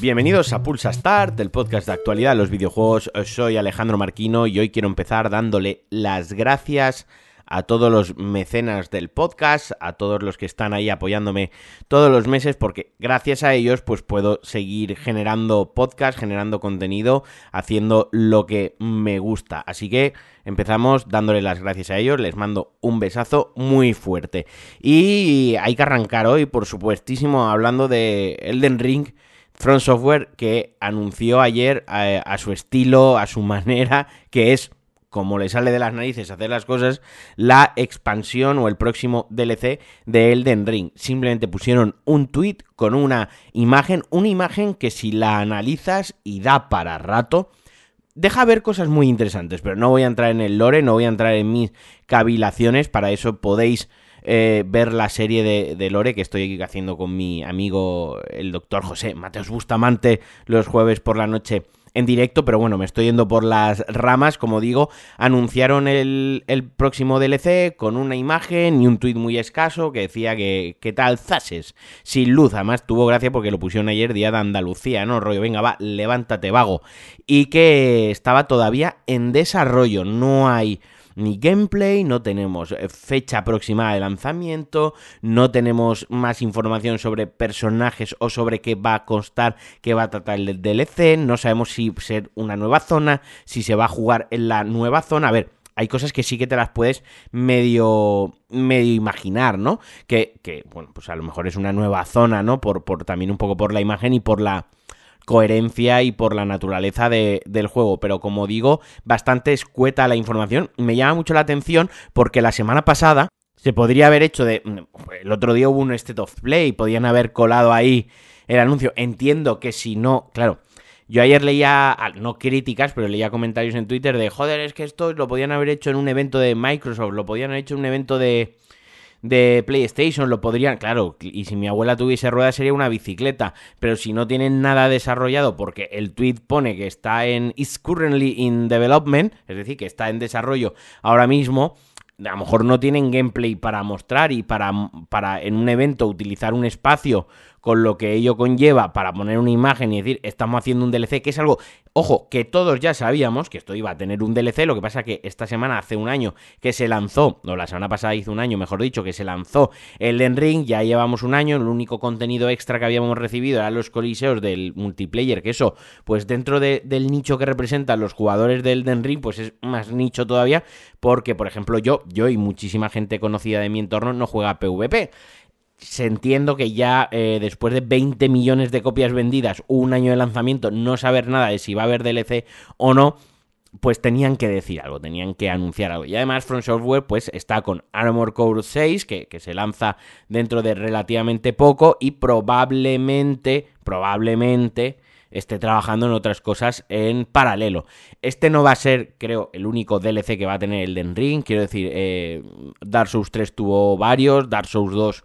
Bienvenidos a Pulsa Start, el podcast de actualidad de los videojuegos. Soy Alejandro Marquino y hoy quiero empezar dándole las gracias todos los mecenas del podcast, a todos los que están ahí apoyándome todos los meses, porque gracias a ellos pues puedo seguir generando podcast, generando contenido, haciendo lo que me gusta. Así que empezamos dándole las gracias a ellos, les mando un besazo muy fuerte. Y hay que arrancar hoy, por supuestísimo, hablando de Elden Ring. Front Software que anunció ayer a, eh, a su estilo, a su manera, que es como le sale de las narices hacer las cosas, la expansión o el próximo DLC de Elden Ring. Simplemente pusieron un tweet con una imagen, una imagen que si la analizas y da para rato, deja ver cosas muy interesantes, pero no voy a entrar en el lore, no voy a entrar en mis cavilaciones, para eso podéis eh, ver la serie de, de, Lore que estoy haciendo con mi amigo el doctor José Mateos Bustamante los jueves por la noche en directo, pero bueno, me estoy yendo por las ramas, como digo, anunciaron el, el próximo DLC con una imagen y un tuit muy escaso que decía que, ¿qué tal Zases? Sin luz, además tuvo gracia porque lo pusieron ayer día de Andalucía, ¿no? Rollo, venga, va, levántate, vago. Y que estaba todavía en desarrollo, no hay ni gameplay, no tenemos eh, fecha aproximada de lanzamiento, no tenemos más información sobre personajes o sobre qué va a constar, qué va a tratar el DLC, no sabemos si ser una nueva zona, si se va a jugar en la nueva zona, a ver, hay cosas que sí que te las puedes medio medio imaginar, ¿no? Que, que bueno, pues a lo mejor es una nueva zona, ¿no? Por, por también un poco por la imagen y por la coherencia y por la naturaleza de, del juego. Pero como digo, bastante escueta la información. Me llama mucho la atención porque la semana pasada se podría haber hecho de... El otro día hubo un State of Play, podían haber colado ahí el anuncio. Entiendo que si no, claro. Yo ayer leía, no críticas, pero leía comentarios en Twitter de, joder, es que esto lo podían haber hecho en un evento de Microsoft, lo podían haber hecho en un evento de, de PlayStation, lo podrían, claro, y si mi abuela tuviese ruedas sería una bicicleta, pero si no tienen nada desarrollado porque el tweet pone que está en is currently in development, es decir, que está en desarrollo ahora mismo, a lo mejor no tienen gameplay para mostrar y para, para en un evento utilizar un espacio con lo que ello conlleva para poner una imagen y decir, estamos haciendo un DLC, que es algo, ojo, que todos ya sabíamos que esto iba a tener un DLC, lo que pasa que esta semana, hace un año que se lanzó, o la semana pasada hizo un año, mejor dicho, que se lanzó el Den Ring, ya llevamos un año, el único contenido extra que habíamos recibido eran los coliseos del multiplayer, que eso, pues dentro de, del nicho que representan los jugadores del Den Ring, pues es más nicho todavía, porque, por ejemplo, yo, yo y muchísima gente conocida de mi entorno no juega PvP se entiendo que ya eh, después de 20 millones de copias vendidas, un año de lanzamiento, no saber nada de si va a haber DLC o no, pues tenían que decir algo, tenían que anunciar algo. Y además From Software pues está con Armor Core 6, que, que se lanza dentro de relativamente poco y probablemente, probablemente esté trabajando en otras cosas en paralelo. Este no va a ser, creo, el único DLC que va a tener el Den Ring. Quiero decir, eh, Dark Souls 3 tuvo varios, Dark Souls 2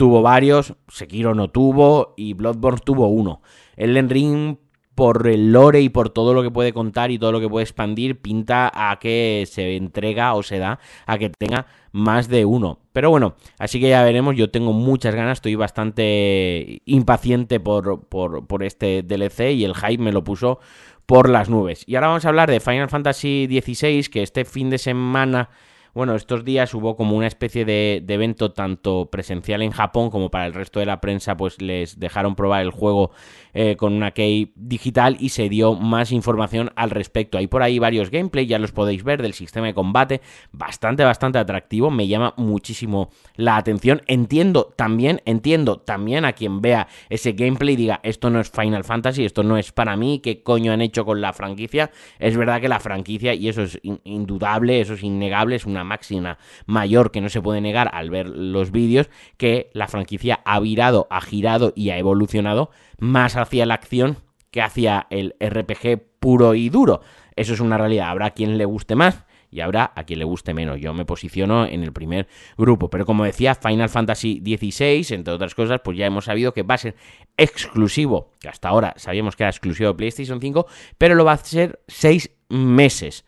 tuvo varios, Sekiro no tuvo y Bloodborne tuvo uno. Elden Ring por el lore y por todo lo que puede contar y todo lo que puede expandir, pinta a que se entrega o se da a que tenga más de uno. Pero bueno, así que ya veremos, yo tengo muchas ganas, estoy bastante impaciente por, por, por este DLC y el hype me lo puso por las nubes. Y ahora vamos a hablar de Final Fantasy XVI, que este fin de semana bueno, estos días hubo como una especie de, evento tanto presencial en Japón como para el resto de la prensa, pues les dejaron probar el juego eh, con una key digital y se dio más información al respecto. Hay por ahí varios gameplay, ya los podéis ver del sistema de combate, bastante, bastante atractivo, me llama muchísimo la atención. Entiendo también, entiendo también a quien vea ese gameplay y diga, esto no es Final Fantasy, esto no es para mí, ¿qué coño han hecho con la franquicia? Es verdad que la franquicia, y eso es indudable, eso es innegable, es una máxima mayor que no se puede negar al ver los vídeos, que la franquicia ha virado, ha girado y ha evolucionado más hacia la acción que hacia el RPG puro y duro. Eso es una realidad. Habrá quien le guste más y habrá a quien le guste menos. Yo me posiciono en el primer grupo. Pero como decía, Final Fantasy XVI, entre otras cosas, pues ya hemos sabido que va a ser exclusivo, que hasta ahora sabíamos que era exclusivo de PlayStation 5, pero lo va a ser seis meses.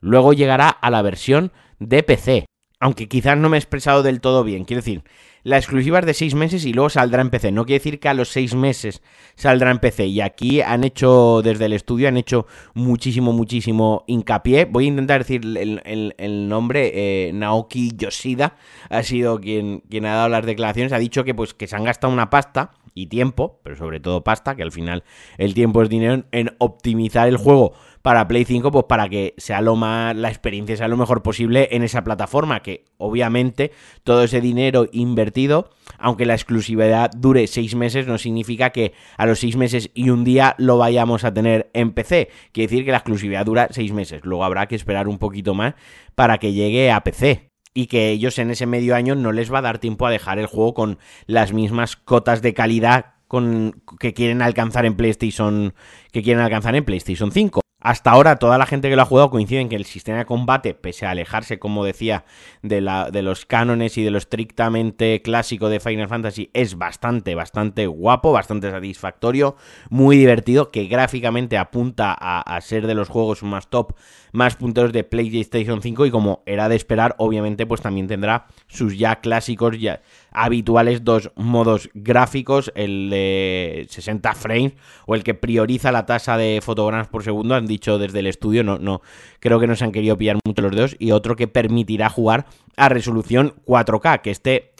Luego llegará a la versión de PC. aunque quizás no me he expresado del todo bien. Quiero decir, la exclusiva es de seis meses y luego saldrá en PC. No quiere decir que a los seis meses saldrá en PC. Y aquí han hecho, desde el estudio, han hecho muchísimo, muchísimo hincapié. Voy a intentar decir el, nombre. Eh, Naoki Yoshida ha sido quien, quien ha dado las declaraciones. Ha dicho que, pues, que se han gastado una pasta y tiempo, pero sobre todo pasta, que al final el tiempo es dinero, en optimizar el juego para Play 5, pues para que sea lo más, la experiencia sea lo mejor posible en esa plataforma, que obviamente todo ese dinero invertido, aunque la exclusividad dure seis meses, no significa que a los seis meses y un día lo vayamos a tener en PC. Quiere decir que la exclusividad dura seis meses, luego habrá que esperar un poquito más para que llegue a PC y que ellos en ese medio año no les va a dar tiempo a dejar el juego con las mismas cotas de calidad con, que quieren alcanzar en PlayStation que quieren alcanzar en PlayStation 5. Hasta ahora toda la gente que lo ha jugado coincide en que el sistema de combate, pese a alejarse, como decía, de, la, de los cánones y de lo estrictamente clásico de Final Fantasy, es bastante, bastante guapo, bastante satisfactorio, muy divertido, que gráficamente apunta a, a ser de los juegos más top, más punteros de PlayStation 5 y como era de esperar, obviamente pues también tendrá sus ya clásicos, ya habituales dos modos gráficos, el de 60 frames o el que prioriza la tasa de fotogramas por segundo, dicho desde el estudio, no, no, creo que no se han querido pillar mucho los dedos, y otro que permitirá jugar a resolución 4K, que este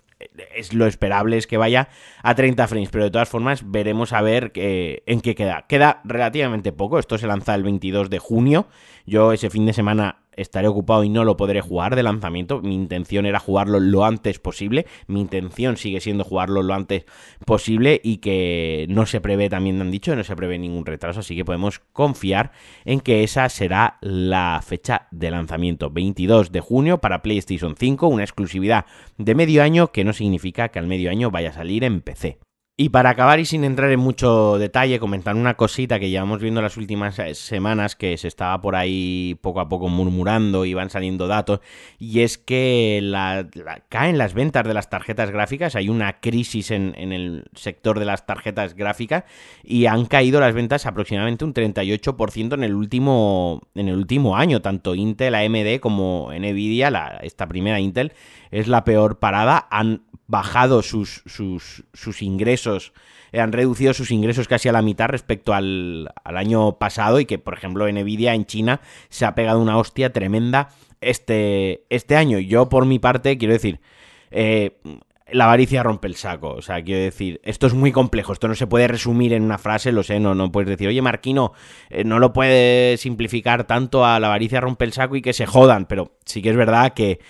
es lo esperable es que vaya a 30 frames, pero de todas formas veremos a ver en qué queda. Queda relativamente poco, esto se lanza el 22 de junio, yo ese fin de semana estaré ocupado y no lo podré jugar de lanzamiento. Mi intención era jugarlo lo antes posible. Mi intención sigue siendo jugarlo lo antes posible y que no se prevé, también han dicho, no se prevé ningún retraso. Así que podemos confiar en que esa será la fecha de lanzamiento. 22 de junio para PlayStation 5, una exclusividad de medio año que no significa que al medio año vaya a salir en PC. Y para acabar y sin entrar en mucho detalle, comentar una cosita que llevamos viendo las últimas eh, semanas que se estaba por ahí poco a poco murmurando y van saliendo datos, y es que caen las ventas de las tarjetas gráficas, hay una crisis en, el sector de las tarjetas gráficas y han caído las ventas aproximadamente un 38% en el último, en el último año, tanto Intel, AMD como Nvidia, la, esta primera Intel, es la peor parada, bajado sus, sus, sus ingresos, han reducido sus ingresos casi a la mitad respecto al, año pasado y que, por ejemplo, Nvidia en China se ha pegado una hostia tremenda este, este año. Yo, por mi parte, quiero decir, eh, la avaricia rompe el saco. O sea, quiero decir, esto es muy complejo, esto no se puede resumir en una frase, lo sé, no, no puedes decir, oye, Marquino, eh, no lo puedes simplificar tanto a la avaricia rompe el saco y que se jodan, pero sí que es verdad que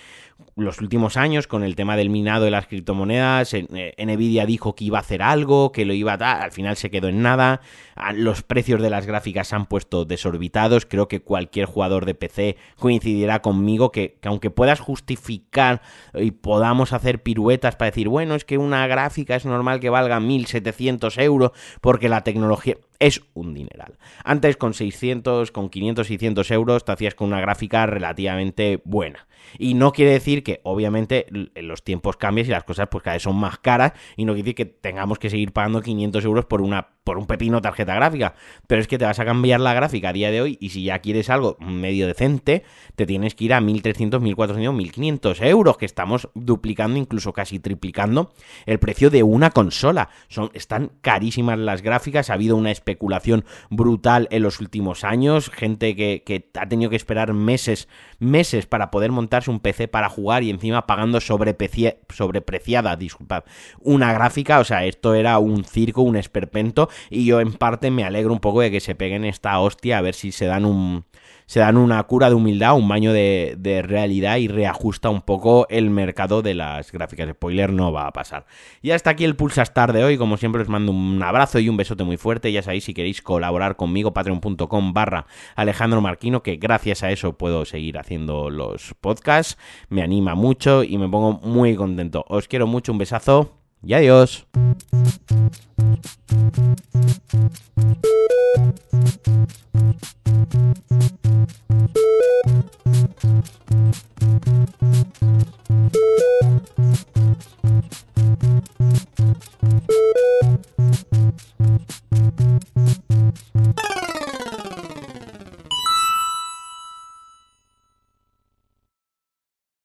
los últimos años con el tema del minado de las criptomonedas. Eh, Nvidia dijo que iba a hacer algo, que lo iba a dar, al final se quedó en nada. Ah, los precios de las gráficas se han puesto desorbitados. Creo que cualquier jugador de PC coincidirá conmigo que, que aunque puedas justificar y podamos hacer piruetas para decir, bueno, es que una gráfica es normal que valga 1700 euros porque la tecnología es un dineral. Antes con 600, con 500, 600 euros te hacías con una gráfica relativamente buena. Y no quiere decir que, obviamente, los tiempos cambian y las cosas pues cada vez son más caras y no quiere decir que tengamos que seguir pagando 500 euros por una por un pepino tarjeta gráfica. Pero es que te vas a cambiar la gráfica a día de hoy y si ya quieres algo medio decente, te tienes que ir a 1300, 1400, 1500 euros, que estamos duplicando, incluso casi triplicando el precio de una consola. Son, están carísimas las gráficas, ha habido una especulación brutal en los últimos años, gente que, que ha tenido que esperar meses, meses para poder montarse un PC para jugar y encima pagando sobrepreciada, disculpad, una gráfica, o sea, esto era un circo, un esperpento y yo en parte me alegro un poco de que se peguen esta hostia a ver si se dan un se dan una cura de humildad, un baño de, de, realidad y reajusta un poco el mercado de las gráficas. Spoiler no va a pasar. Y hasta aquí el Pulsa Star de hoy. Como siempre os mando un abrazo y un besote muy fuerte. Ya sabéis si queréis colaborar conmigo, patreon.com barra Alejandro Marquino, que gracias a eso puedo seguir haciendo los podcasts. Me anima mucho y me pongo muy contento. Os quiero mucho, un besazo y adiós.